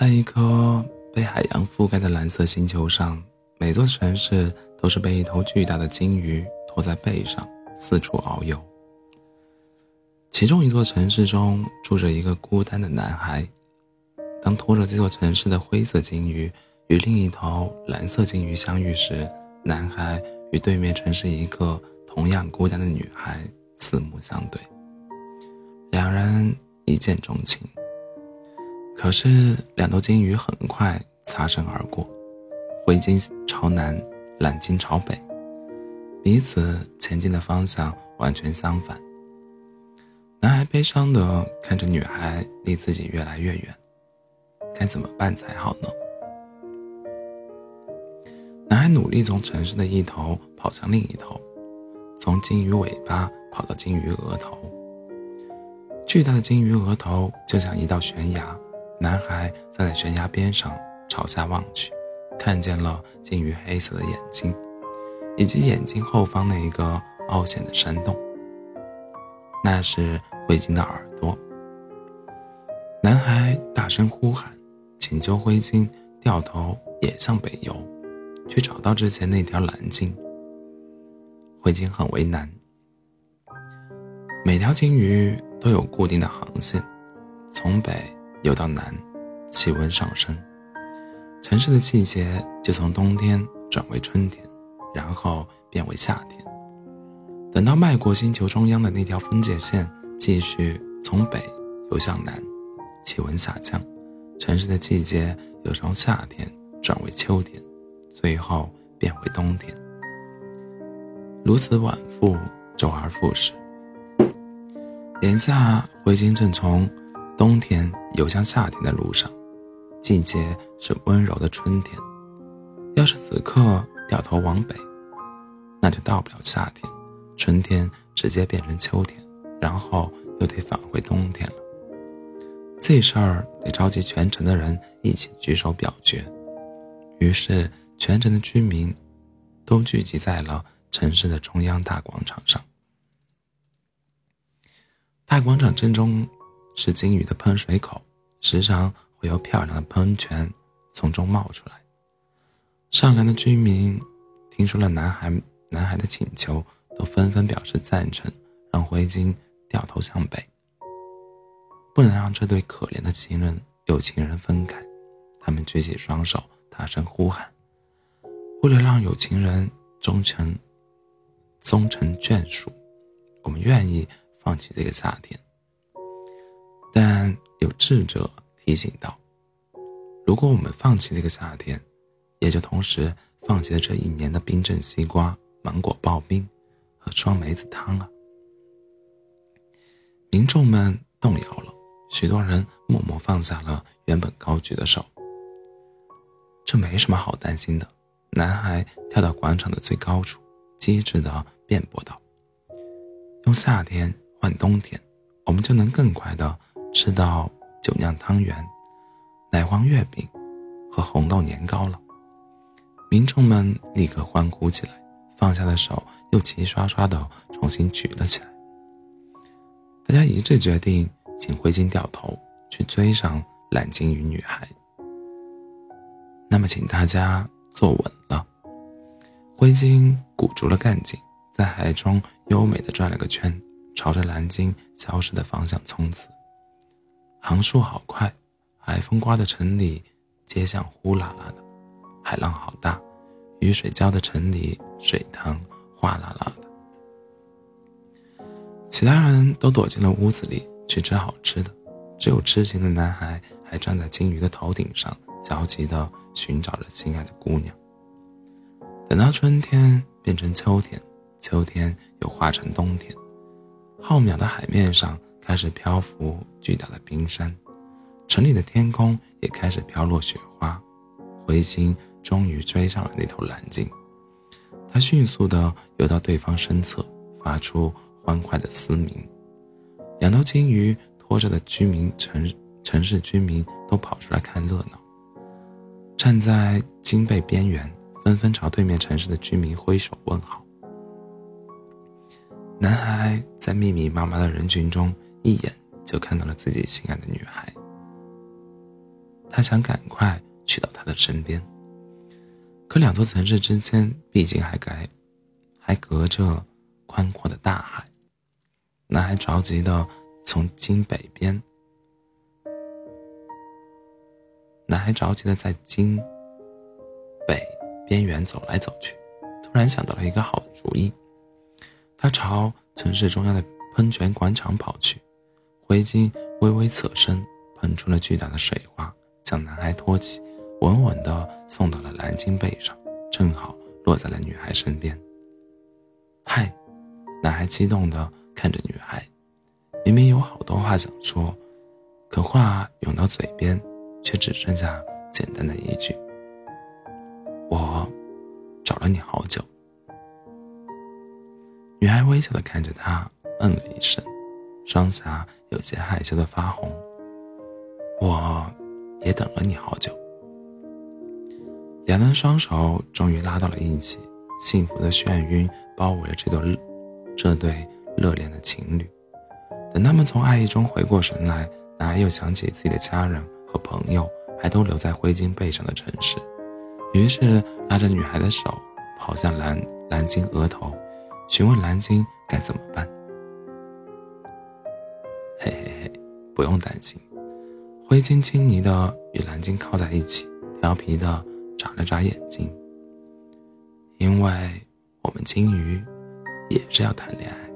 在一颗被海洋覆盖的蓝色星球上，每座城市都是被一头巨大的鲸鱼拖在背上四处遨游。其中一座城市中住着一个孤单的男孩。当拖着这座城市的灰色鲸鱼与另一头蓝色鲸鱼相遇时，男孩与对面城市一个同样孤单的女孩四目相对，两人一见钟情。可是，两头鲸鱼很快擦身而过，灰鲸朝南，蓝鲸朝北，彼此前进的方向完全相反。男孩悲伤地看着女孩离自己越来越远，该怎么办才好呢？男孩努力从城市的一头跑向另一头，从鲸鱼尾巴跑到鲸鱼额头。巨大的鲸鱼额头就像一道悬崖。男孩站在悬崖边上，朝下望去，看见了鲸鱼黑色的眼睛，以及眼睛后方那一个凹陷的山洞。那是灰鲸的耳朵。男孩大声呼喊，请求灰鲸掉头也向北游，去找到之前那条蓝鲸。灰鲸很为难。每条鲸鱼都有固定的航线，从北。游到南，气温上升，城市的季节就从冬天转为春天，然后变为夏天。等到迈过星球中央的那条分界线，继续从北游向南，气温下降，城市的季节又从夏天转为秋天，最后变为冬天。如此往复，周而复始。眼下，灰鲸正从。冬天游向夏天的路上，季节是温柔的春天。要是此刻掉头往北，那就到不了夏天，春天直接变成秋天，然后又得返回冬天了。这事儿得召集全城的人一起举手表决。于是，全城的居民都聚集在了城市的中央大广场上。大广场正中。是鲸鱼的喷水口，时常会有漂亮的喷泉从中冒出来。善良的居民听说了男孩男孩的请求，都纷纷表示赞成，让灰鲸掉头向北。不能让这对可怜的情人有情人分开，他们举起双手，大声呼喊：“为了让有情人终成终成眷属，我们愿意放弃这个夏天。”但有智者提醒道：“如果我们放弃这个夏天，也就同时放弃了这一年的冰镇西瓜、芒果刨冰和双梅子汤啊！”民众们动摇了，许多人默默放下了原本高举的手。这没什么好担心的。男孩跳到广场的最高处，机智地辩驳道：“用夏天换冬天，我们就能更快地。”吃到酒酿汤圆、奶黄月饼和红豆年糕了，民众们立刻欢呼起来，放下的手又齐刷刷的重新举了起来。大家一致决定，请灰鲸掉头去追上蓝鲸鱼女孩。那么，请大家坐稳了。灰鲸鼓足了干劲，在海中优美的转了个圈，朝着蓝鲸消失的方向冲刺。航速好快，海风刮的城里街巷呼啦啦的，海浪好大，雨水浇的城里水塘哗啦啦的。其他人都躲进了屋子里去吃好吃的，只有痴情的男孩还站在鲸鱼的头顶上，焦急地寻找着心爱的姑娘。等到春天变成秋天，秋天又化成冬天，浩渺的海面上。开始漂浮巨大的冰山，城里的天空也开始飘落雪花。灰鲸终于追上了那头蓝鲸，它迅速地游到对方身侧，发出欢快的嘶鸣。两头鲸鱼拖着的居民城城市居民都跑出来看热闹，站在鲸背边缘，纷纷朝对面城市的居民挥手问好。男孩在密密麻麻的人群中。一眼就看到了自己心爱的女孩。他想赶快去到她的身边。可两座城市之间毕竟还隔还隔着宽阔的大海。男孩着急的从京北边，男孩着急的在京北边缘走来走去，突然想到了一个好主意。他朝城市中央的喷泉广场跑去，灰鲸微微侧身，喷出了巨大的水花，将男孩托起。稳稳地送到了蓝鲸背上，正好落在了女孩身边。嗨，男孩激动地看着女孩，明明有好多话想说，可话涌到嘴边，却只剩下简单的一句：“我找了你好久。”女孩微笑地看着他，嗯了一声，双颊有些害羞的发红。我也等了你好久。两人双手终于拉到了一起，幸福的眩晕包围了这对这对热恋的情侣。等他们从爱意中回过神来，男孩又想起自己的家人和朋友还都留在灰鲸背上的城市，于是拉着女孩的手跑向蓝蓝鲸额头，询问蓝鲸该怎么办。不用担心。灰鲸亲昵的与蓝鲸靠在一起，调皮的。眨了眨眼睛，因为我们鲸鱼也是要谈恋爱。